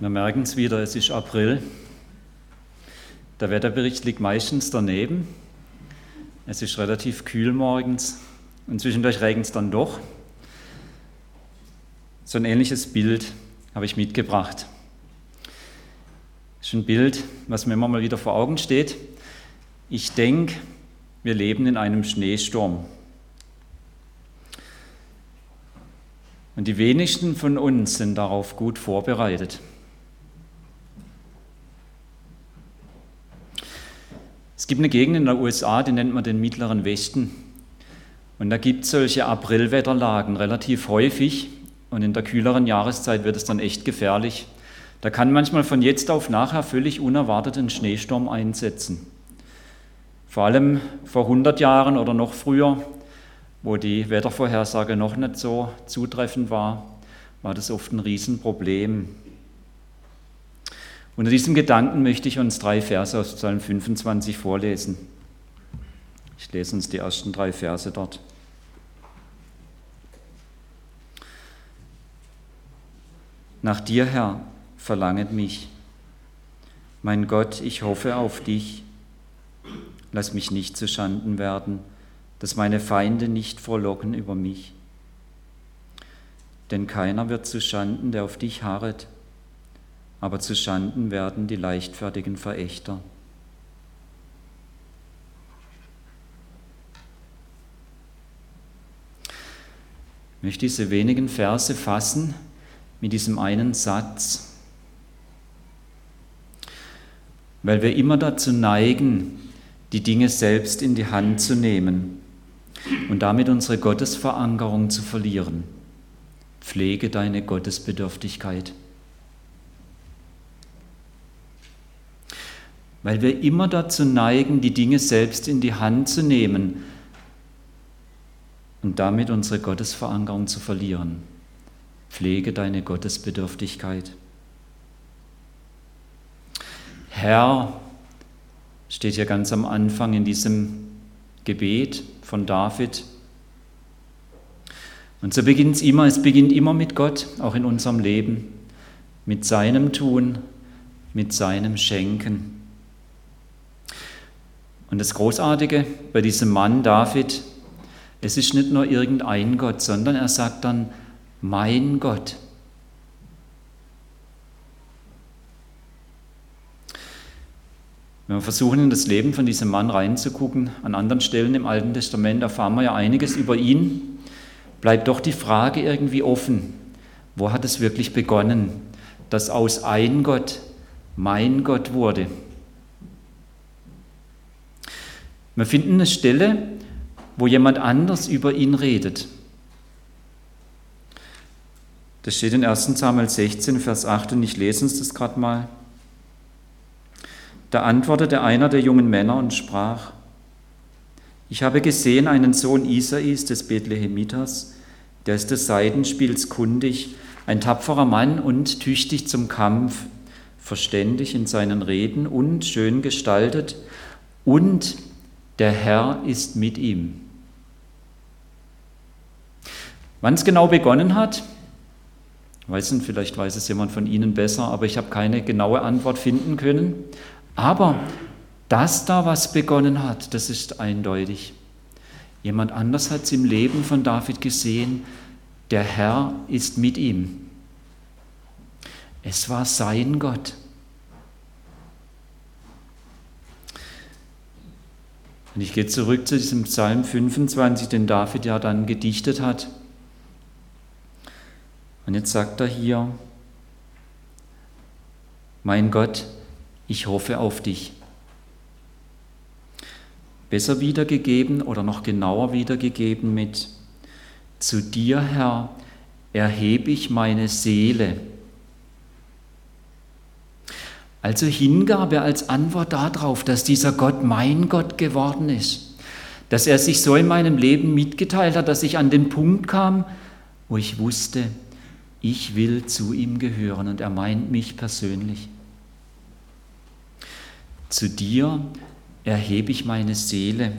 Wir merken es wieder, es ist April. Der Wetterbericht liegt meistens daneben. Es ist relativ kühl morgens und zwischendurch regnet es dann doch. So ein ähnliches Bild habe ich mitgebracht. Das ist ein Bild, was mir immer mal wieder vor Augen steht. Ich denke, wir leben in einem Schneesturm. Und die wenigsten von uns sind darauf gut vorbereitet. Es gibt eine Gegend in den USA, die nennt man den Mittleren Westen. Und da gibt es solche Aprilwetterlagen relativ häufig. Und in der kühleren Jahreszeit wird es dann echt gefährlich. Da kann manchmal von jetzt auf nachher völlig unerwartet ein Schneesturm einsetzen. Vor allem vor 100 Jahren oder noch früher, wo die Wettervorhersage noch nicht so zutreffend war, war das oft ein Riesenproblem. Unter diesem Gedanken möchte ich uns drei Verse aus Psalm 25 vorlesen. Ich lese uns die ersten drei Verse dort. Nach dir, Herr, verlanget mich. Mein Gott, ich hoffe auf dich. Lass mich nicht zu Schanden werden, dass meine Feinde nicht frohlocken über mich. Denn keiner wird zu Schanden, der auf dich harret aber zu Schanden werden die leichtfertigen Verächter. Ich möchte diese wenigen Verse fassen mit diesem einen Satz, weil wir immer dazu neigen, die Dinge selbst in die Hand zu nehmen und damit unsere Gottesverankerung zu verlieren. Pflege deine Gottesbedürftigkeit. Weil wir immer dazu neigen, die Dinge selbst in die Hand zu nehmen und damit unsere Gottesverankerung zu verlieren. Pflege deine Gottesbedürftigkeit. Herr steht hier ganz am Anfang in diesem Gebet von David. Und so beginnt es immer, es beginnt immer mit Gott, auch in unserem Leben, mit seinem Tun, mit seinem Schenken. Und das Großartige bei diesem Mann David, es ist nicht nur irgendein Gott, sondern er sagt dann, mein Gott. Wenn wir versuchen, in das Leben von diesem Mann reinzugucken, an anderen Stellen im Alten Testament erfahren wir ja einiges über ihn, bleibt doch die Frage irgendwie offen, wo hat es wirklich begonnen, dass aus ein Gott mein Gott wurde? Wir finden eine Stelle, wo jemand anders über ihn redet. Das steht in 1 Samuel 16, Vers 8 und ich lese uns das gerade mal. Da antwortete einer der jungen Männer und sprach, ich habe gesehen einen Sohn Isais des Bethlehemiters, der ist des Seidenspiels kundig, ein tapferer Mann und tüchtig zum Kampf, verständig in seinen Reden und schön gestaltet und der Herr ist mit ihm. Wann es genau begonnen hat, weiß nicht, vielleicht weiß es jemand von Ihnen besser, aber ich habe keine genaue Antwort finden können. Aber dass da was begonnen hat, das ist eindeutig. Jemand anders hat es im Leben von David gesehen, der Herr ist mit ihm. Es war sein Gott. Und ich gehe zurück zu diesem Psalm 25, den David ja dann gedichtet hat. Und jetzt sagt er hier, mein Gott, ich hoffe auf dich. Besser wiedergegeben oder noch genauer wiedergegeben mit, zu dir, Herr, erhebe ich meine Seele. Also Hingabe als Antwort darauf, dass dieser Gott mein Gott geworden ist, dass er sich so in meinem Leben mitgeteilt hat, dass ich an den Punkt kam, wo ich wusste, ich will zu ihm gehören und er meint mich persönlich. Zu dir erhebe ich meine Seele.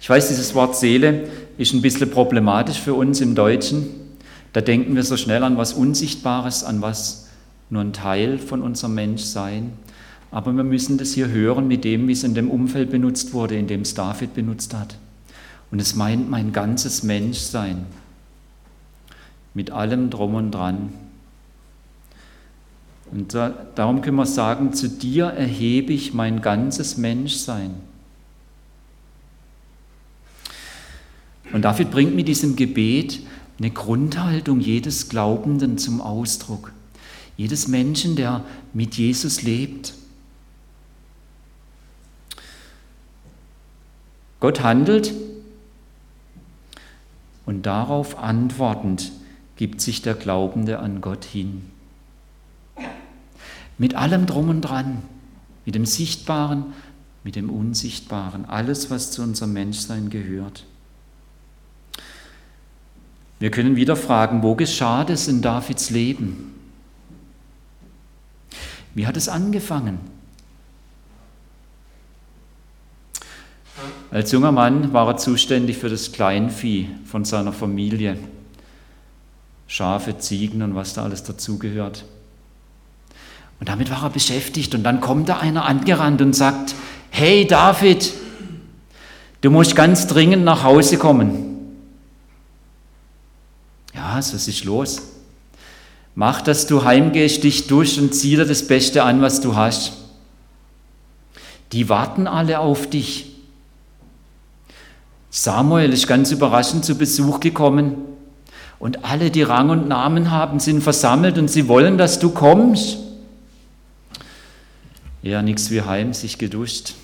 Ich weiß, dieses Wort Seele ist ein bisschen problematisch für uns im Deutschen. Da denken wir so schnell an was Unsichtbares, an was nur ein Teil von unserem Menschsein. Aber wir müssen das hier hören mit dem, wie es in dem Umfeld benutzt wurde, in dem es David benutzt hat. Und es meint mein ganzes Menschsein. Mit allem drum und dran. Und da, darum können wir sagen, zu dir erhebe ich mein ganzes Menschsein. Und David bringt mit diesem Gebet eine Grundhaltung jedes Glaubenden zum Ausdruck. Jedes Menschen, der mit Jesus lebt. Gott handelt und darauf antwortend gibt sich der Glaubende an Gott hin. Mit allem drum und dran, mit dem Sichtbaren, mit dem Unsichtbaren, alles, was zu unserem Menschsein gehört. Wir können wieder fragen, wo geschah das in Davids Leben? Wie hat es angefangen? Als junger Mann war er zuständig für das Kleinvieh von seiner Familie. Schafe, Ziegen und was da alles dazugehört. Und damit war er beschäftigt. Und dann kommt da einer angerannt und sagt, hey David, du musst ganz dringend nach Hause kommen. Ja, was ist los? Mach, dass du heimgehst, dich durch und zieh dir das Beste an, was du hast. Die warten alle auf dich. Samuel ist ganz überraschend zu Besuch gekommen und alle, die Rang und Namen haben, sind versammelt und sie wollen, dass du kommst. Ja, nichts wie heim, sich geduscht,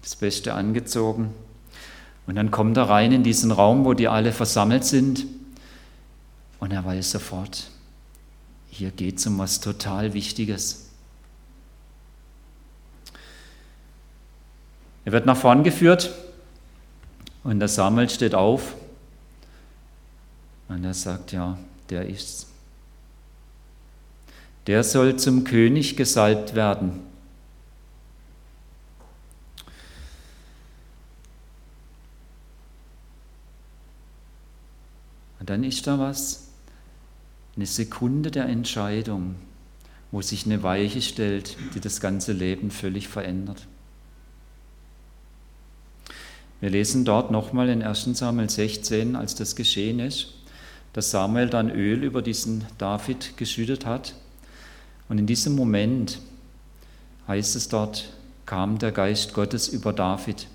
das Beste angezogen. Und dann kommt er rein in diesen Raum, wo die alle versammelt sind. Und er weiß sofort, hier geht es um was total Wichtiges. Er wird nach vorn geführt und der Samuel steht auf und er sagt, ja, der ist's. Der soll zum König gesalbt werden. Und dann ist da was, eine Sekunde der Entscheidung, wo sich eine Weiche stellt, die das ganze Leben völlig verändert. Wir lesen dort nochmal in 1 Samuel 16, als das geschehen ist, dass Samuel dann Öl über diesen David geschüttet hat. Und in diesem Moment heißt es dort, kam der Geist Gottes über David.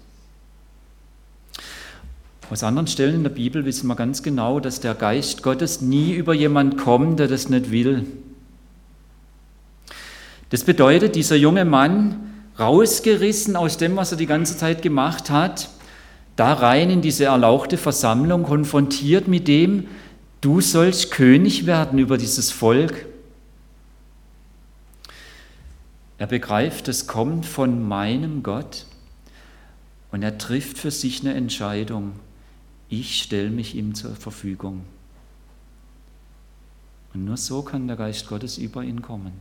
Aus anderen Stellen in der Bibel wissen wir ganz genau, dass der Geist Gottes nie über jemand kommt, der das nicht will. Das bedeutet, dieser junge Mann, rausgerissen aus dem, was er die ganze Zeit gemacht hat, da rein in diese erlauchte Versammlung, konfrontiert mit dem, du sollst König werden über dieses Volk. Er begreift, es kommt von meinem Gott und er trifft für sich eine Entscheidung ich stelle mich ihm zur Verfügung. Und nur so kann der Geist Gottes über ihn kommen.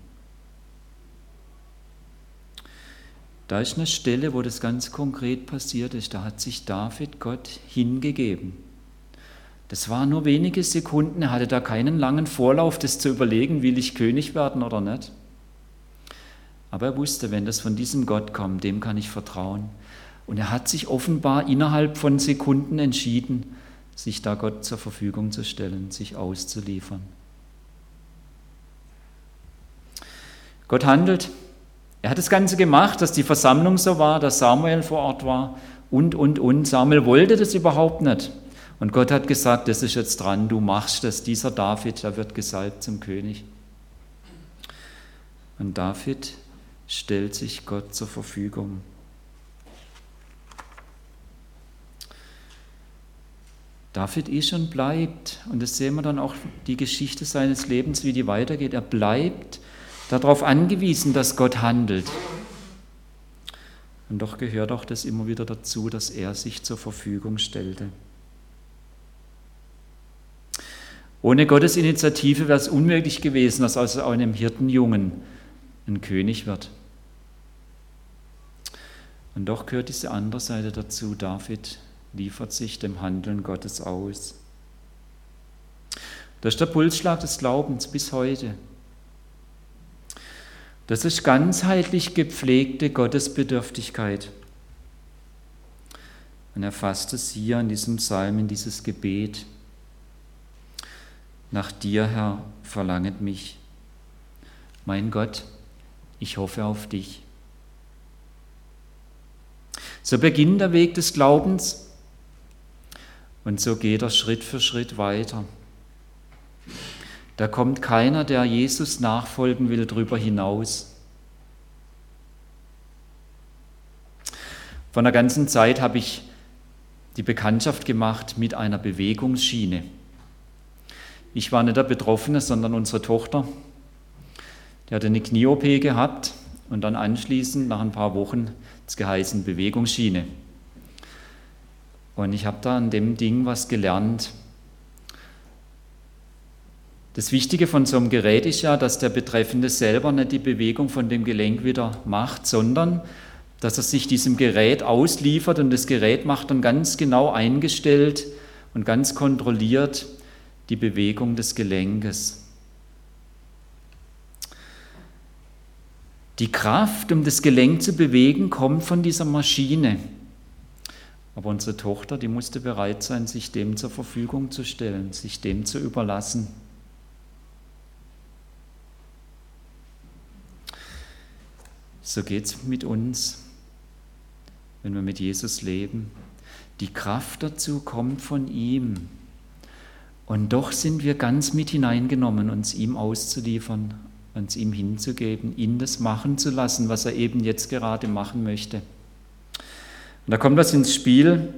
Da ist eine Stelle, wo das ganz konkret passiert ist. Da hat sich David Gott hingegeben. Das waren nur wenige Sekunden. Er hatte da keinen langen Vorlauf, das zu überlegen, will ich König werden oder nicht. Aber er wusste, wenn das von diesem Gott kommt, dem kann ich vertrauen. Und er hat sich offenbar innerhalb von Sekunden entschieden, sich da Gott zur Verfügung zu stellen, sich auszuliefern. Gott handelt. Er hat das Ganze gemacht, dass die Versammlung so war, dass Samuel vor Ort war und, und, und. Samuel wollte das überhaupt nicht. Und Gott hat gesagt, das ist jetzt dran, du machst das. Dieser David, der wird gesalbt zum König. Und David stellt sich Gott zur Verfügung. David ist und bleibt, und das sehen wir dann auch die Geschichte seines Lebens, wie die weitergeht, er bleibt darauf angewiesen, dass Gott handelt. Und doch gehört auch das immer wieder dazu, dass er sich zur Verfügung stellte. Ohne Gottes Initiative wäre es unmöglich gewesen, dass aus einem Hirtenjungen ein König wird. Und doch gehört diese andere Seite dazu. David liefert sich dem Handeln Gottes aus. Das ist der Pulsschlag des Glaubens bis heute. Das ist ganzheitlich gepflegte Gottesbedürftigkeit. Und er fasst es hier in diesem Psalm, in dieses Gebet. Nach dir, Herr, verlanget mich. Mein Gott, ich hoffe auf dich. So beginnt der Weg des Glaubens und so geht er Schritt für Schritt weiter. Da kommt keiner, der Jesus nachfolgen will, darüber hinaus. Von der ganzen Zeit habe ich die Bekanntschaft gemacht mit einer Bewegungsschiene. Ich war nicht der Betroffene, sondern unsere Tochter. Die hatte eine Knie-OP gehabt und dann anschließend, nach ein paar Wochen, es geheißen Bewegungsschiene. Und ich habe da an dem Ding was gelernt, das Wichtige von so einem Gerät ist ja, dass der Betreffende selber nicht die Bewegung von dem Gelenk wieder macht, sondern dass er sich diesem Gerät ausliefert und das Gerät macht dann ganz genau eingestellt und ganz kontrolliert die Bewegung des Gelenkes. Die Kraft, um das Gelenk zu bewegen, kommt von dieser Maschine. Aber unsere Tochter, die musste bereit sein, sich dem zur Verfügung zu stellen, sich dem zu überlassen. So geht es mit uns, wenn wir mit Jesus leben. Die Kraft dazu kommt von ihm. Und doch sind wir ganz mit hineingenommen, uns ihm auszuliefern, uns ihm hinzugeben, ihn das machen zu lassen, was er eben jetzt gerade machen möchte. Und da kommt was ins Spiel,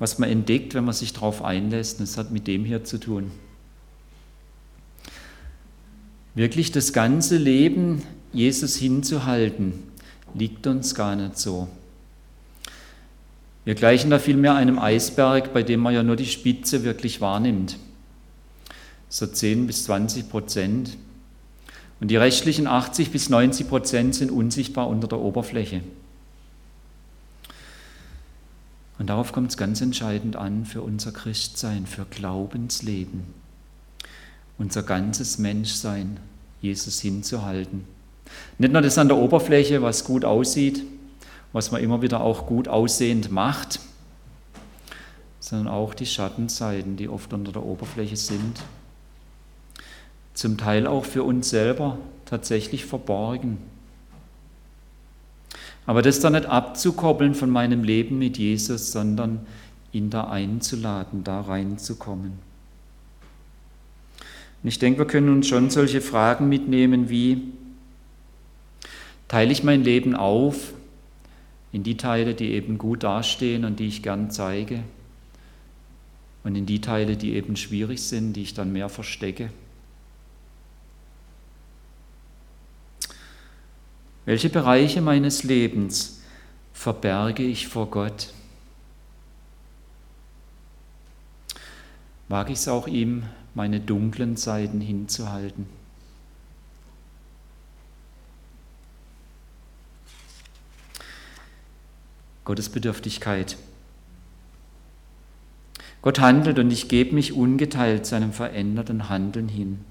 was man entdeckt, wenn man sich darauf einlässt. Und es hat mit dem hier zu tun. Wirklich das ganze Leben Jesus hinzuhalten, liegt uns gar nicht so. Wir gleichen da vielmehr einem Eisberg, bei dem man ja nur die Spitze wirklich wahrnimmt. So 10 bis 20 Prozent. Und die restlichen 80 bis 90 Prozent sind unsichtbar unter der Oberfläche. Und darauf kommt es ganz entscheidend an für unser Christsein, für Glaubensleben, unser ganzes Menschsein, Jesus hinzuhalten. Nicht nur das an der Oberfläche, was gut aussieht, was man immer wieder auch gut aussehend macht, sondern auch die Schattenseiten, die oft unter der Oberfläche sind. Zum Teil auch für uns selber tatsächlich verborgen. Aber das dann nicht abzukoppeln von meinem Leben mit Jesus, sondern ihn da einzuladen, da reinzukommen. Und ich denke, wir können uns schon solche Fragen mitnehmen wie, teile ich mein Leben auf in die Teile, die eben gut dastehen und die ich gern zeige und in die Teile, die eben schwierig sind, die ich dann mehr verstecke. Welche Bereiche meines Lebens verberge ich vor Gott? Wage ich es auch ihm, meine dunklen Seiten hinzuhalten? Gottesbedürftigkeit. Gott handelt und ich gebe mich ungeteilt seinem veränderten Handeln hin.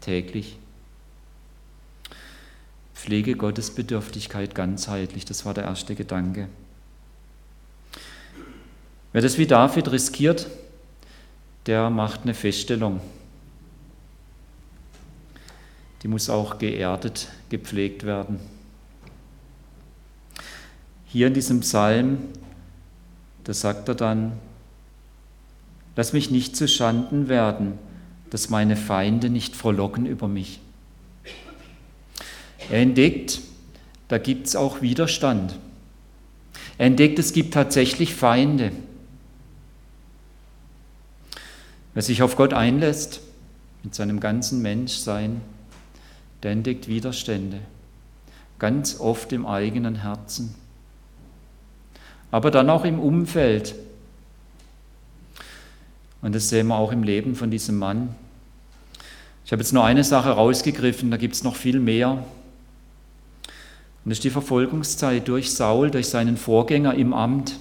Täglich. Pflege Gottesbedürftigkeit ganzheitlich, das war der erste Gedanke. Wer das wie David riskiert, der macht eine Feststellung. Die muss auch geerdet, gepflegt werden. Hier in diesem Psalm, da sagt er dann, lass mich nicht zu Schanden werden, dass meine Feinde nicht frohlocken über mich. Er entdeckt, da gibt es auch Widerstand. Er entdeckt, es gibt tatsächlich Feinde. Wer sich auf Gott einlässt, mit seinem ganzen Menschsein, der entdeckt Widerstände, ganz oft im eigenen Herzen aber dann auch im Umfeld. Und das sehen wir auch im Leben von diesem Mann. Ich habe jetzt nur eine Sache rausgegriffen, da gibt es noch viel mehr. Und das ist die Verfolgungszeit durch Saul, durch seinen Vorgänger im Amt.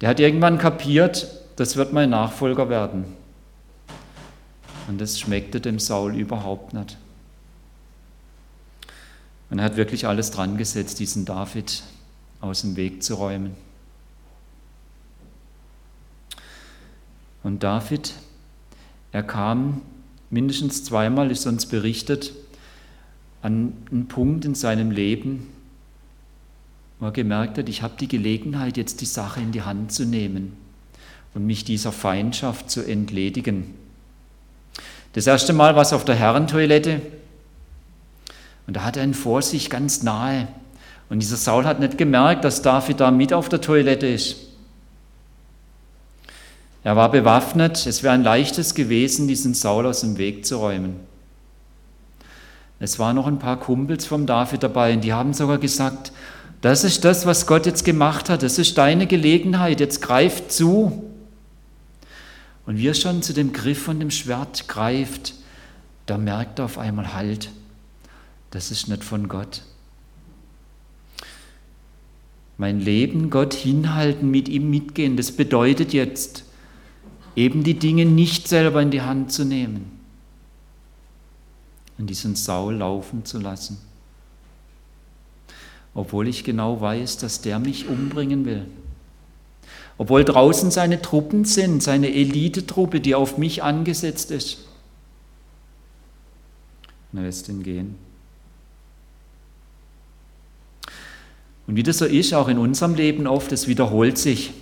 Der hat irgendwann kapiert, das wird mein Nachfolger werden. Und das schmeckte dem Saul überhaupt nicht. Und er hat wirklich alles dran gesetzt, diesen David aus dem Weg zu räumen. Und David, er kam mindestens zweimal, ist uns berichtet, an einen Punkt in seinem Leben, wo er gemerkt hat, ich habe die Gelegenheit, jetzt die Sache in die Hand zu nehmen und mich dieser Feindschaft zu entledigen. Das erste Mal war es auf der Herrentoilette und da hat er ihn vor sich ganz nahe. Und dieser Saul hat nicht gemerkt, dass David da mit auf der Toilette ist. Er war bewaffnet, es wäre ein leichtes gewesen, diesen Saul aus dem Weg zu räumen. Es waren noch ein paar Kumpels vom David dabei und die haben sogar gesagt, das ist das, was Gott jetzt gemacht hat, das ist deine Gelegenheit, jetzt greift zu. Und wie er schon zu dem Griff von dem Schwert greift, da merkt er auf einmal Halt, das ist nicht von Gott. Mein Leben Gott hinhalten, mit ihm mitgehen, das bedeutet jetzt, eben die Dinge nicht selber in die Hand zu nehmen und diesen Saul laufen zu lassen. Obwohl ich genau weiß, dass der mich umbringen will. Obwohl draußen seine Truppen sind, seine Elitetruppe, die auf mich angesetzt ist. Und er lässt ihn gehen. Und wie das so ist, auch in unserem Leben oft, es wiederholt sich.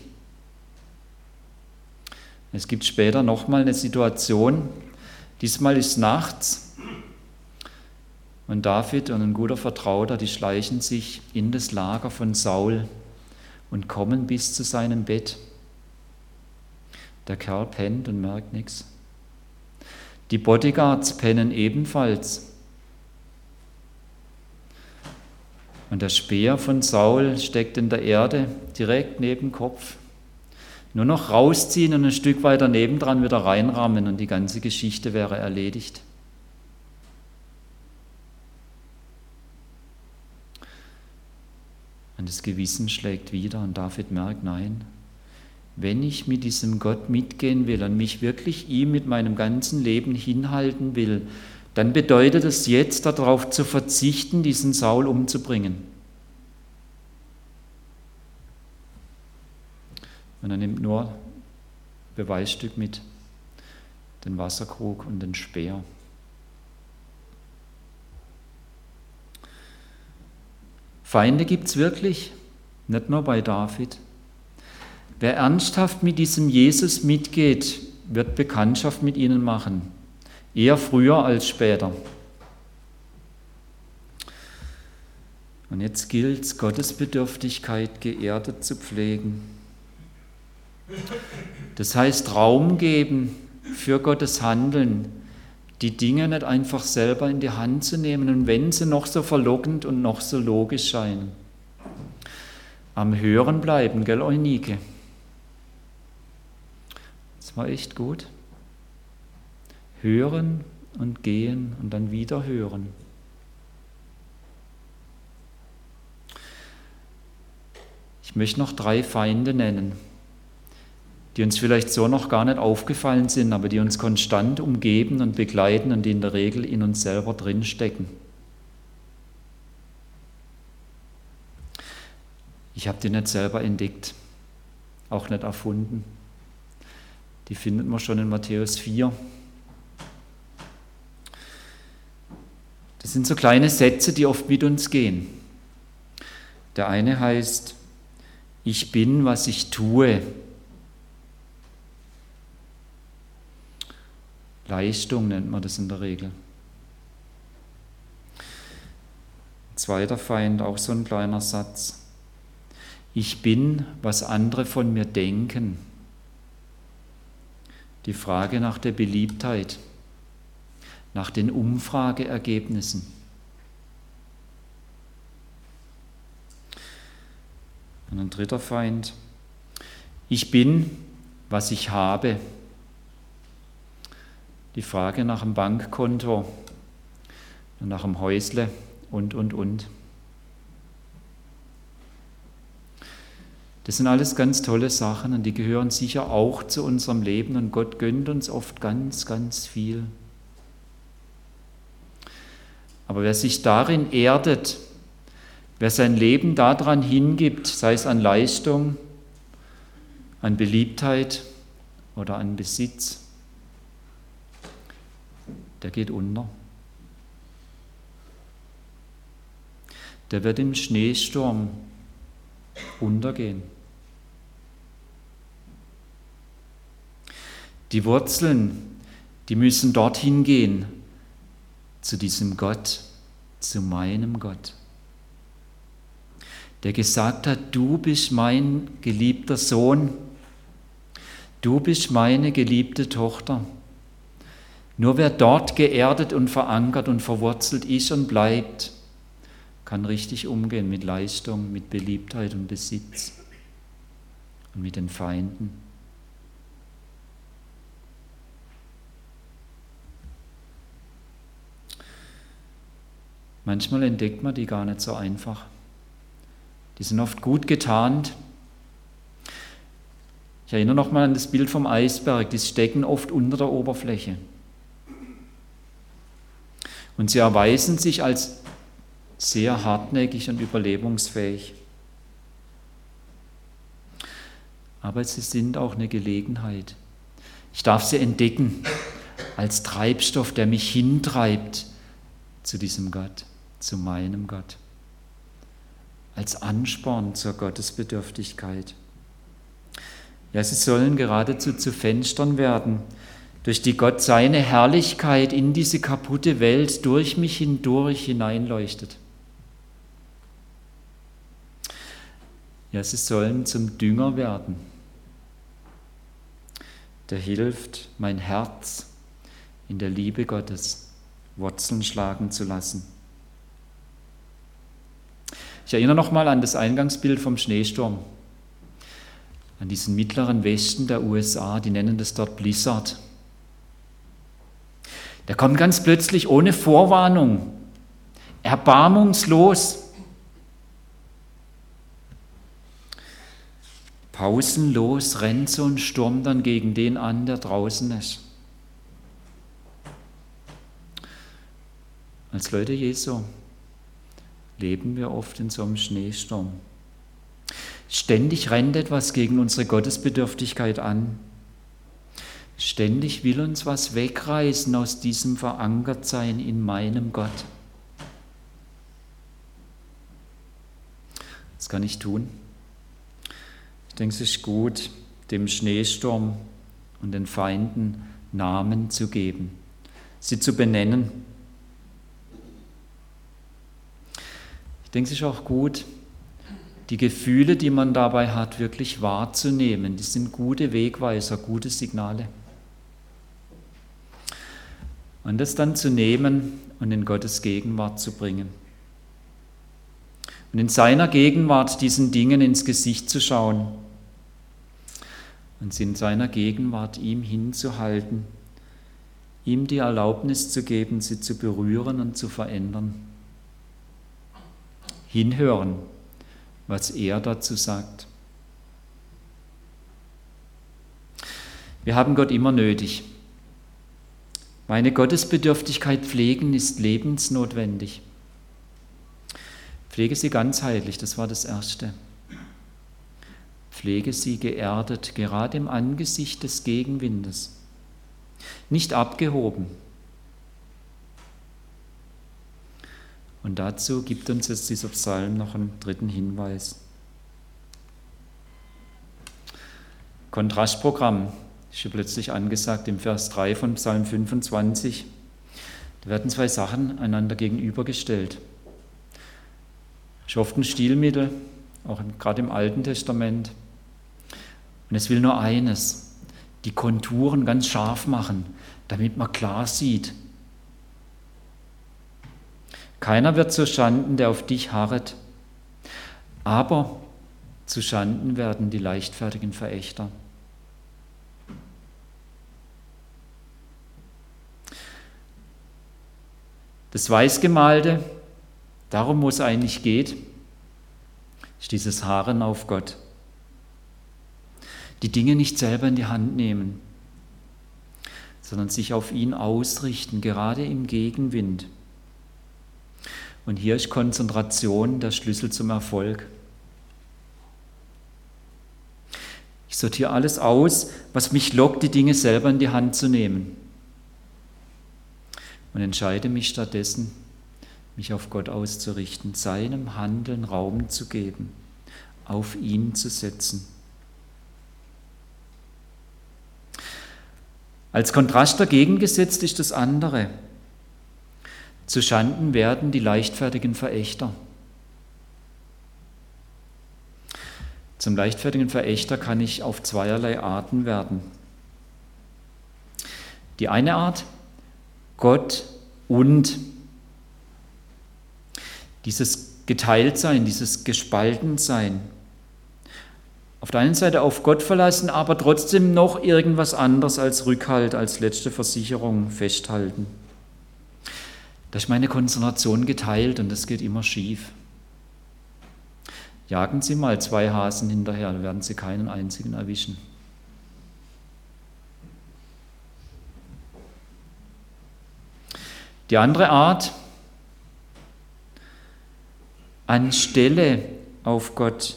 Es gibt später nochmal eine Situation, diesmal ist nachts und David und ein guter Vertrauter, die schleichen sich in das Lager von Saul und kommen bis zu seinem Bett. Der Kerl pennt und merkt nichts. Die Bodyguards pennen ebenfalls. Und der Speer von Saul steckt in der Erde direkt neben Kopf. Nur noch rausziehen und ein Stück weiter nebendran wieder reinrammen und die ganze Geschichte wäre erledigt. Und das Gewissen schlägt wieder und David merkt, nein, wenn ich mit diesem Gott mitgehen will und mich wirklich ihm mit meinem ganzen Leben hinhalten will, dann bedeutet es jetzt darauf zu verzichten, diesen Saul umzubringen. Und er nimmt nur Beweisstück mit, den Wasserkrug und den Speer. Feinde gibt es wirklich, nicht nur bei David. Wer ernsthaft mit diesem Jesus mitgeht, wird Bekanntschaft mit ihnen machen, eher früher als später. Und jetzt gilt es, Gottes Bedürftigkeit geerdet zu pflegen das heißt, Raum geben für Gottes Handeln, die Dinge nicht einfach selber in die Hand zu nehmen und wenn sie noch so verlockend und noch so logisch scheinen. Am Hören bleiben, gell, Eunike? Das war echt gut. Hören und gehen und dann wieder hören. Ich möchte noch drei Feinde nennen die uns vielleicht so noch gar nicht aufgefallen sind, aber die uns konstant umgeben und begleiten und die in der Regel in uns selber drinstecken. Ich habe die nicht selber entdeckt, auch nicht erfunden. Die findet man schon in Matthäus 4. Das sind so kleine Sätze, die oft mit uns gehen. Der eine heißt, ich bin, was ich tue. Leistung nennt man das in der Regel. Zweiter Feind, auch so ein kleiner Satz. Ich bin, was andere von mir denken. Die Frage nach der Beliebtheit, nach den Umfrageergebnissen. Und ein dritter Feind. Ich bin, was ich habe die Frage nach dem Bankkonto, nach dem Häusle und, und, und. Das sind alles ganz tolle Sachen und die gehören sicher auch zu unserem Leben und Gott gönnt uns oft ganz, ganz viel. Aber wer sich darin erdet, wer sein Leben daran hingibt, sei es an Leistung, an Beliebtheit oder an Besitz, der geht unter. Der wird im Schneesturm untergehen. Die Wurzeln, die müssen dorthin gehen, zu diesem Gott, zu meinem Gott, der gesagt hat, du bist mein geliebter Sohn, du bist meine geliebte Tochter. Nur wer dort geerdet und verankert und verwurzelt ist und bleibt, kann richtig umgehen mit Leistung, mit Beliebtheit und Besitz und mit den Feinden. Manchmal entdeckt man die gar nicht so einfach. Die sind oft gut getarnt. Ich erinnere nochmal an das Bild vom Eisberg. Die stecken oft unter der Oberfläche. Und sie erweisen sich als sehr hartnäckig und überlebensfähig. Aber sie sind auch eine Gelegenheit. Ich darf sie entdecken als Treibstoff, der mich hintreibt zu diesem Gott zu meinem Gott, als Ansporn zur Gottesbedürftigkeit. Ja, sie sollen geradezu zu Fenstern werden, durch die Gott seine Herrlichkeit in diese kaputte Welt durch mich hindurch hineinleuchtet. Ja, sie sollen zum Dünger werden, der hilft, mein Herz in der Liebe Gottes Wurzeln schlagen zu lassen. Ich erinnere nochmal an das Eingangsbild vom Schneesturm, an diesen mittleren Westen der USA, die nennen das dort Blizzard. Der kommt ganz plötzlich ohne Vorwarnung, erbarmungslos. Pausenlos rennt so ein Sturm dann gegen den an, der draußen ist. Als Leute Jesu leben wir oft in so einem Schneesturm. Ständig rennt etwas gegen unsere Gottesbedürftigkeit an. Ständig will uns was wegreißen aus diesem Verankertsein in meinem Gott. Was kann ich tun? Ich denke, es ist gut, dem Schneesturm und den Feinden Namen zu geben, sie zu benennen denke, es ist auch gut, die Gefühle, die man dabei hat, wirklich wahrzunehmen. Die sind gute Wegweiser, gute Signale. Und das dann zu nehmen und in Gottes Gegenwart zu bringen. Und in seiner Gegenwart diesen Dingen ins Gesicht zu schauen und in seiner Gegenwart ihm hinzuhalten, ihm die Erlaubnis zu geben, sie zu berühren und zu verändern hinhören, was er dazu sagt. Wir haben Gott immer nötig. Meine Gottesbedürftigkeit pflegen ist lebensnotwendig. Pflege sie ganzheitlich, das war das Erste. Pflege sie geerdet, gerade im Angesicht des Gegenwindes. Nicht abgehoben, Und dazu gibt uns jetzt dieser Psalm noch einen dritten Hinweis. Kontrastprogramm ist hier plötzlich angesagt im Vers 3 von Psalm 25. Da werden zwei Sachen einander gegenübergestellt. Ist oft ein Stilmittel, auch gerade im Alten Testament. Und es will nur eines, die Konturen ganz scharf machen, damit man klar sieht, keiner wird zu Schanden, der auf dich harret, aber zu Schanden werden die leichtfertigen Verächter. Das Weißgemalte, darum wo es eigentlich geht, ist dieses Haaren auf Gott. Die Dinge nicht selber in die Hand nehmen, sondern sich auf ihn ausrichten, gerade im Gegenwind Und hier ist Konzentration der Schlüssel zum Erfolg. Ich sortiere alles aus, was mich lockt, die Dinge selber in die Hand zu nehmen. Und entscheide mich stattdessen, mich auf Gott auszurichten, seinem Handeln Raum zu geben, auf ihn zu setzen. Als Kontrast dagegen gesetzt ist das andere. Zu Schanden werden die leichtfertigen Verächter. Zum leichtfertigen Verächter kann ich auf zweierlei Arten werden. Die eine Art, Gott und dieses Geteiltsein, dieses Gespaltensein. Auf der einen Seite auf Gott verlassen, aber trotzdem noch irgendwas anderes als Rückhalt, als letzte Versicherung festhalten. Da ist meine Konzentration geteilt und das geht immer schief. Jagen Sie mal zwei Hasen hinterher, dann werden Sie keinen einzigen erwischen. Die andere Art, anstelle auf Gott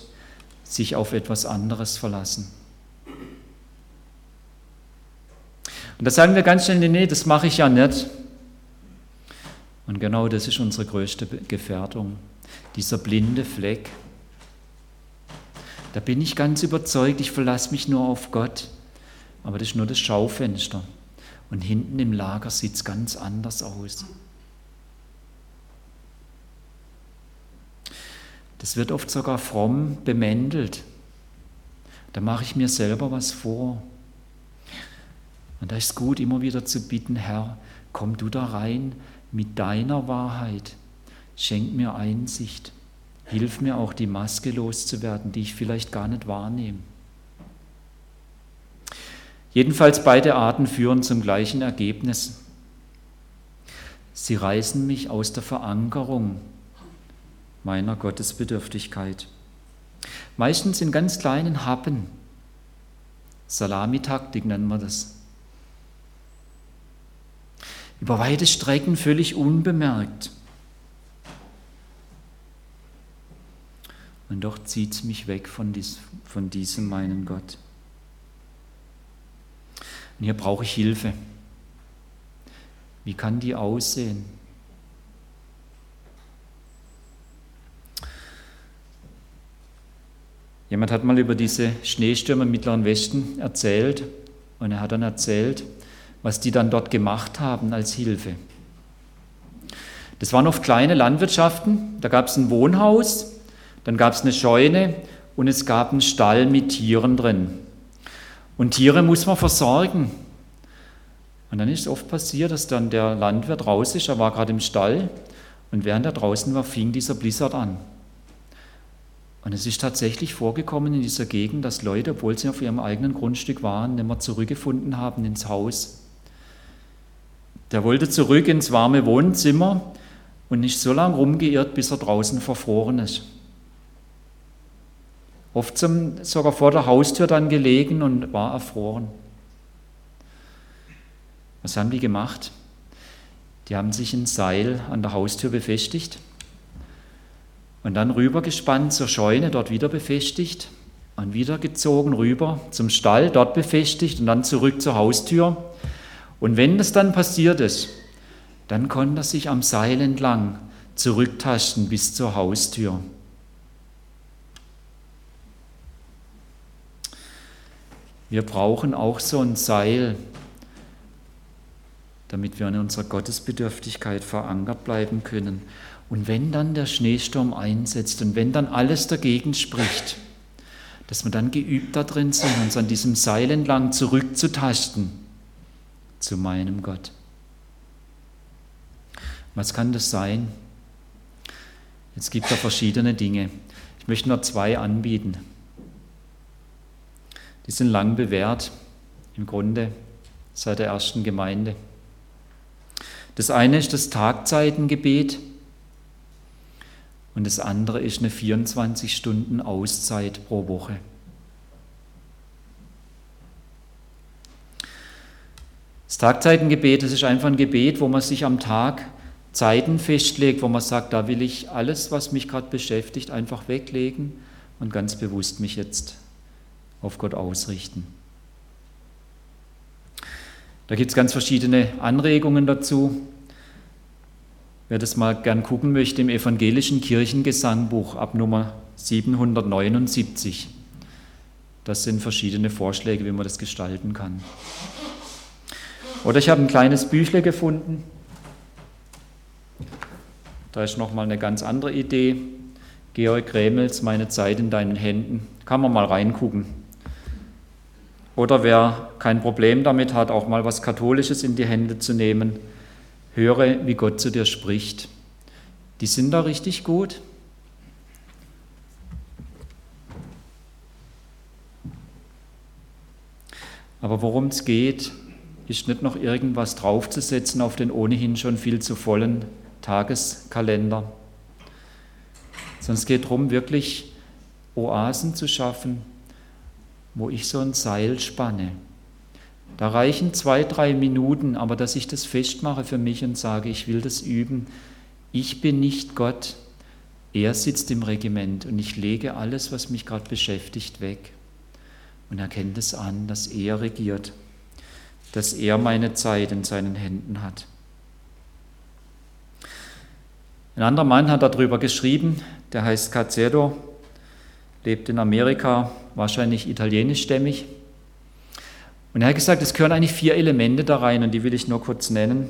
sich auf etwas anderes verlassen. Und da sagen wir ganz schnell, nee, das mache ich ja nicht. Und genau das ist unsere größte Gefährdung, dieser blinde Fleck. Da bin ich ganz überzeugt, ich verlasse mich nur auf Gott. Aber das ist nur das Schaufenster. Und hinten im Lager sieht es ganz anders aus. Das wird oft sogar fromm bemäntelt. Da mache ich mir selber was vor. Und da ist es gut, immer wieder zu bitten, Herr, komm du da rein mit deiner Wahrheit. Schenk mir Einsicht. Hilf mir auch, die Maske loszuwerden, die ich vielleicht gar nicht wahrnehme. Jedenfalls beide Arten führen zum gleichen Ergebnis. Sie reißen mich aus der Verankerung meiner Gottesbedürftigkeit. Meistens in ganz kleinen Happen. Salamitaktik nennen wir das. Über weite Strecken völlig unbemerkt. Und doch zieht es mich weg von, dies, von diesem meinen Gott. Und hier brauche ich Hilfe. Wie kann die aussehen? Jemand hat mal über diese Schneestürme im Mittleren Westen erzählt und er hat dann erzählt, was die dann dort gemacht haben als Hilfe. Das waren oft kleine Landwirtschaften, da gab es ein Wohnhaus, dann gab es eine Scheune und es gab einen Stall mit Tieren drin. Und Tiere muss man versorgen. Und dann ist es oft passiert, dass dann der Landwirt raus ist, er war gerade im Stall und während er draußen war, fing dieser Blizzard an. Und es ist tatsächlich vorgekommen in dieser Gegend, dass Leute, obwohl sie auf ihrem eigenen Grundstück waren, nicht mehr zurückgefunden haben ins Haus. Der wollte zurück ins warme Wohnzimmer und nicht so lange rumgeirrt, bis er draußen verfroren ist. Oft zum, sogar vor der Haustür dann gelegen und war erfroren. Was haben die gemacht? Die haben sich ein Seil an der Haustür befestigt und dann rübergespannt zur Scheune, dort wieder befestigt und wieder gezogen rüber zum Stall, dort befestigt und dann zurück zur Haustür. Und wenn das dann passiert ist, dann konnte er sich am Seil entlang zurücktasten bis zur Haustür. Wir brauchen auch so ein Seil, damit wir in unserer Gottesbedürftigkeit verankert bleiben können. Und wenn dann der Schneesturm einsetzt und wenn dann alles dagegen spricht, dass wir dann geübt darin sind, uns an diesem Seil entlang zurückzutasten zu meinem Gott. Was kann das sein? Jetzt gibt es verschiedene Dinge. Ich möchte nur zwei anbieten. Die sind lang bewährt, im Grunde seit der ersten Gemeinde. Das eine ist das Tagzeitengebet. Und das andere ist eine 24 Stunden Auszeit pro Woche. Das Tagzeitengebet, das ist einfach ein Gebet, wo man sich am Tag Zeiten festlegt, wo man sagt, da will ich alles, was mich gerade beschäftigt, einfach weglegen und ganz bewusst mich jetzt auf Gott ausrichten. Da gibt es ganz verschiedene Anregungen dazu. Wer das mal gern gucken möchte, im evangelischen Kirchengesangbuch ab Nummer 779. Das sind verschiedene Vorschläge, wie man das gestalten kann. Oder ich habe ein kleines Büchle gefunden. Da ist nochmal eine ganz andere Idee. Georg Remels, Meine Zeit in deinen Händen. Kann man mal reingucken. Oder wer kein Problem damit hat, auch mal was Katholisches in die Hände zu nehmen, höre, wie Gott zu dir spricht. Die sind da richtig gut. Aber worum es geht, ist nicht noch irgendwas draufzusetzen auf den ohnehin schon viel zu vollen Tageskalender, sondern es geht darum, wirklich Oasen zu schaffen, wo ich so ein Seil spanne. Da reichen zwei, drei Minuten, aber dass ich das festmache für mich und sage, ich will das üben. Ich bin nicht Gott, er sitzt im Regiment und ich lege alles, was mich gerade beschäftigt, weg und erkennt es an, dass er regiert, dass er meine Zeit in seinen Händen hat. Ein anderer Mann hat darüber geschrieben, der heißt Cazzedo, lebt in Amerika, wahrscheinlich italienischstämmig. Und er hat gesagt, es gehören eigentlich vier Elemente da rein und die will ich nur kurz nennen.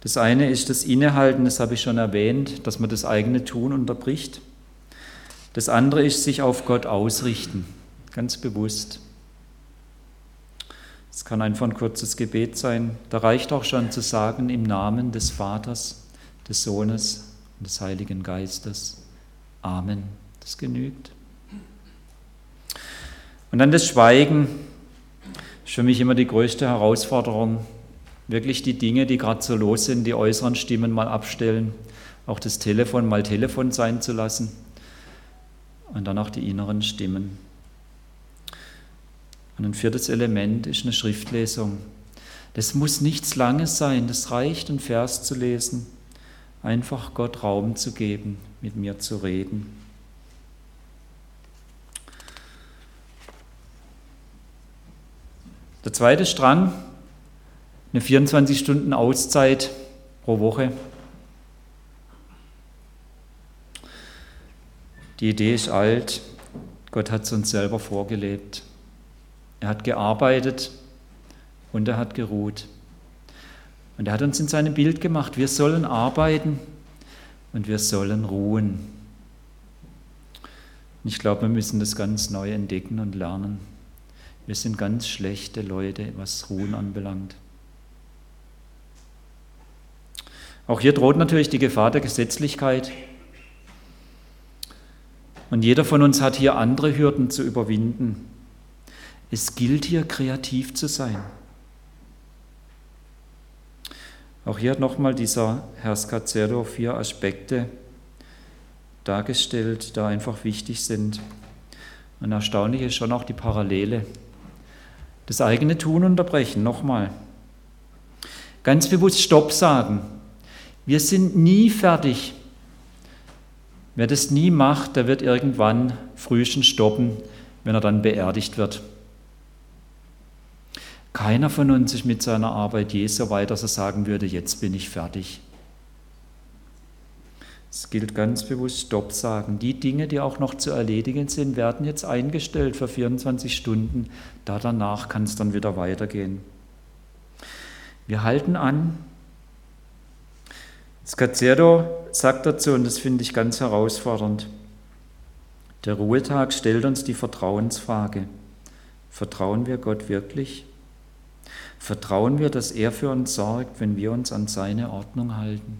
Das eine ist das Innehalten, das habe ich schon erwähnt, dass man das eigene Tun unterbricht. Das andere ist sich auf Gott ausrichten, ganz bewusst. Es kann einfach ein kurzes Gebet sein. Da reicht auch schon zu sagen im Namen des Vaters, des Sohnes des Heiligen Geistes. Amen. Das genügt. Und dann das Schweigen ist für mich immer die größte Herausforderung. Wirklich die Dinge, die gerade so los sind, die äußeren Stimmen mal abstellen, auch das Telefon mal Telefon sein zu lassen und dann auch die inneren Stimmen. Und ein viertes Element ist eine Schriftlesung. Das muss nichts Langes sein, das reicht, einen Vers zu lesen, einfach Gott Raum zu geben, mit mir zu reden. Der zweite Strang, eine 24 Stunden Auszeit pro Woche. Die Idee ist alt, Gott hat es uns selber vorgelebt. Er hat gearbeitet und er hat geruht. Und er hat uns in seinem Bild gemacht, wir sollen arbeiten und wir sollen ruhen. Und ich glaube, wir müssen das ganz neu entdecken und lernen. Wir sind ganz schlechte Leute, was Ruhen anbelangt. Auch hier droht natürlich die Gefahr der Gesetzlichkeit. Und jeder von uns hat hier andere Hürden zu überwinden. Es gilt hier kreativ zu sein. Auch hier hat nochmal dieser Herr Scazzero vier Aspekte dargestellt, die da einfach wichtig sind. Und erstaunlich ist schon auch die Parallele. Das eigene Tun unterbrechen, nochmal. Ganz bewusst Stopp sagen. Wir sind nie fertig Wer das nie macht, der wird irgendwann frühestens stoppen, wenn er dann beerdigt wird. Keiner von uns ist mit seiner Arbeit je so weit, dass er sagen würde, jetzt bin ich fertig. Es gilt ganz bewusst Stopp sagen. Die Dinge, die auch noch zu erledigen sind, werden jetzt eingestellt für 24 Stunden. Da danach kann es dann wieder weitergehen. Wir halten an, Scazzero sagt dazu, und das finde ich ganz herausfordernd, der Ruhetag stellt uns die Vertrauensfrage. Vertrauen wir Gott wirklich? Vertrauen wir, dass er für uns sorgt, wenn wir uns an seine Ordnung halten?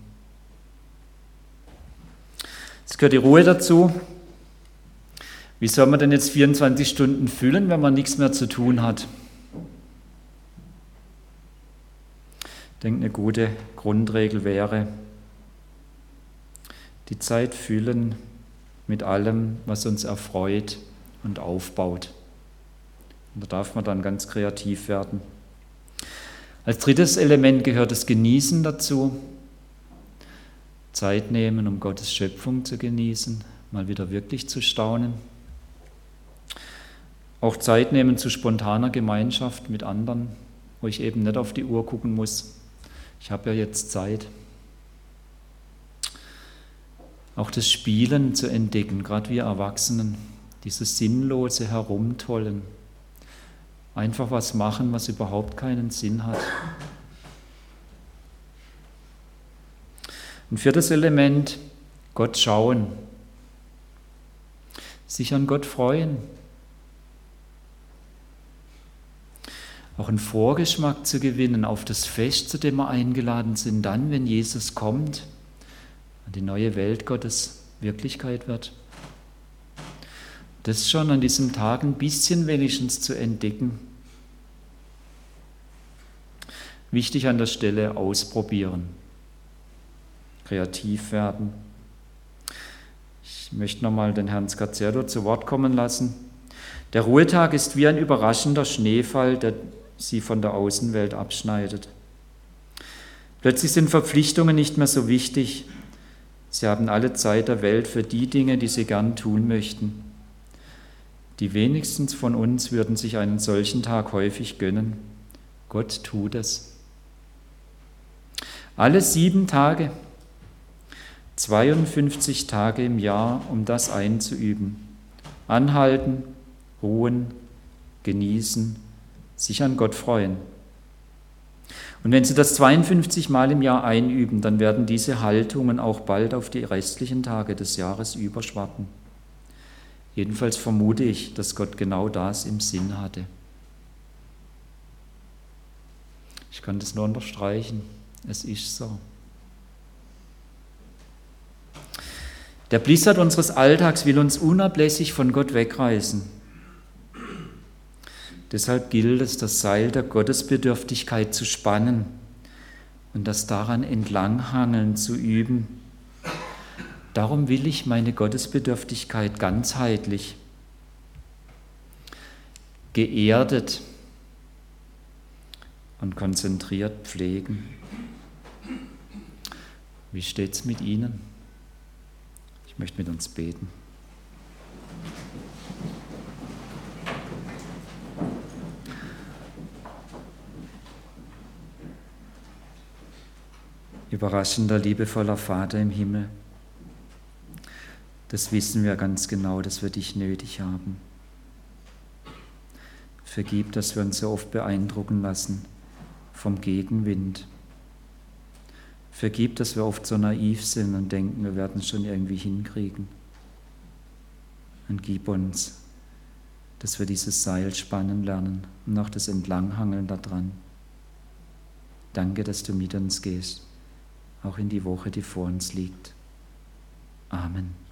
Es gehört die Ruhe dazu. Wie soll man denn jetzt 24 Stunden füllen, wenn man nichts mehr zu tun hat? Ich denke, eine gute Grundregel wäre, die Zeit füllen mit allem, was uns erfreut und aufbaut. Und da darf man dann ganz kreativ werden. Als drittes Element gehört das Genießen dazu. Zeit nehmen, um Gottes Schöpfung zu genießen, mal wieder wirklich zu staunen. Auch Zeit nehmen zu spontaner Gemeinschaft mit anderen, wo ich eben nicht auf die Uhr gucken muss. Ich habe ja jetzt Zeit. Auch das Spielen zu entdecken, gerade wir Erwachsenen, dieses sinnlose Herumtollen. Einfach was machen, was überhaupt keinen Sinn hat. Ein viertes Element, Gott schauen. Sich an Gott freuen. Auch einen Vorgeschmack zu gewinnen auf das Fest, zu dem wir eingeladen sind, dann, wenn Jesus kommt und die neue Welt Gottes Wirklichkeit wird. Das schon an diesem Tag ein bisschen wenigstens zu entdecken. Wichtig an der Stelle ausprobieren kreativ werden. Ich möchte nochmal den Herrn Scazzerdo zu Wort kommen lassen. Der Ruhetag ist wie ein überraschender Schneefall, der sie von der Außenwelt abschneidet. Plötzlich sind Verpflichtungen nicht mehr so wichtig. Sie haben alle Zeit der Welt für die Dinge, die sie gern tun möchten. Die wenigsten von uns würden sich einen solchen Tag häufig gönnen. Gott tut es. Alle sieben Tage 52 Tage im Jahr, um das einzuüben. Anhalten, ruhen, genießen, sich an Gott freuen. Und wenn Sie das 52 Mal im Jahr einüben, dann werden diese Haltungen auch bald auf die restlichen Tage des Jahres überschwappen. Jedenfalls vermute ich, dass Gott genau das im Sinn hatte. Ich kann das nur unterstreichen. Es ist so. Der Blizzard unseres Alltags will uns unablässig von Gott wegreißen. Deshalb gilt es, das Seil der Gottesbedürftigkeit zu spannen und das daran entlanghangeln zu üben. Darum will ich meine Gottesbedürftigkeit ganzheitlich, geerdet und konzentriert pflegen. Wie steht es mit Ihnen? Ich möchte mit uns beten. Überraschender, liebevoller Vater im Himmel, das wissen wir ganz genau, dass wir dich nötig haben. Vergib, dass wir uns so oft beeindrucken lassen vom Gegenwind Vergib, dass wir oft so naiv sind und denken, wir werden es schon irgendwie hinkriegen. Und gib uns, dass wir dieses Seil spannen lernen und auch das Entlanghangeln daran. Danke, dass du mit uns gehst, auch in die Woche, die vor uns liegt. Amen.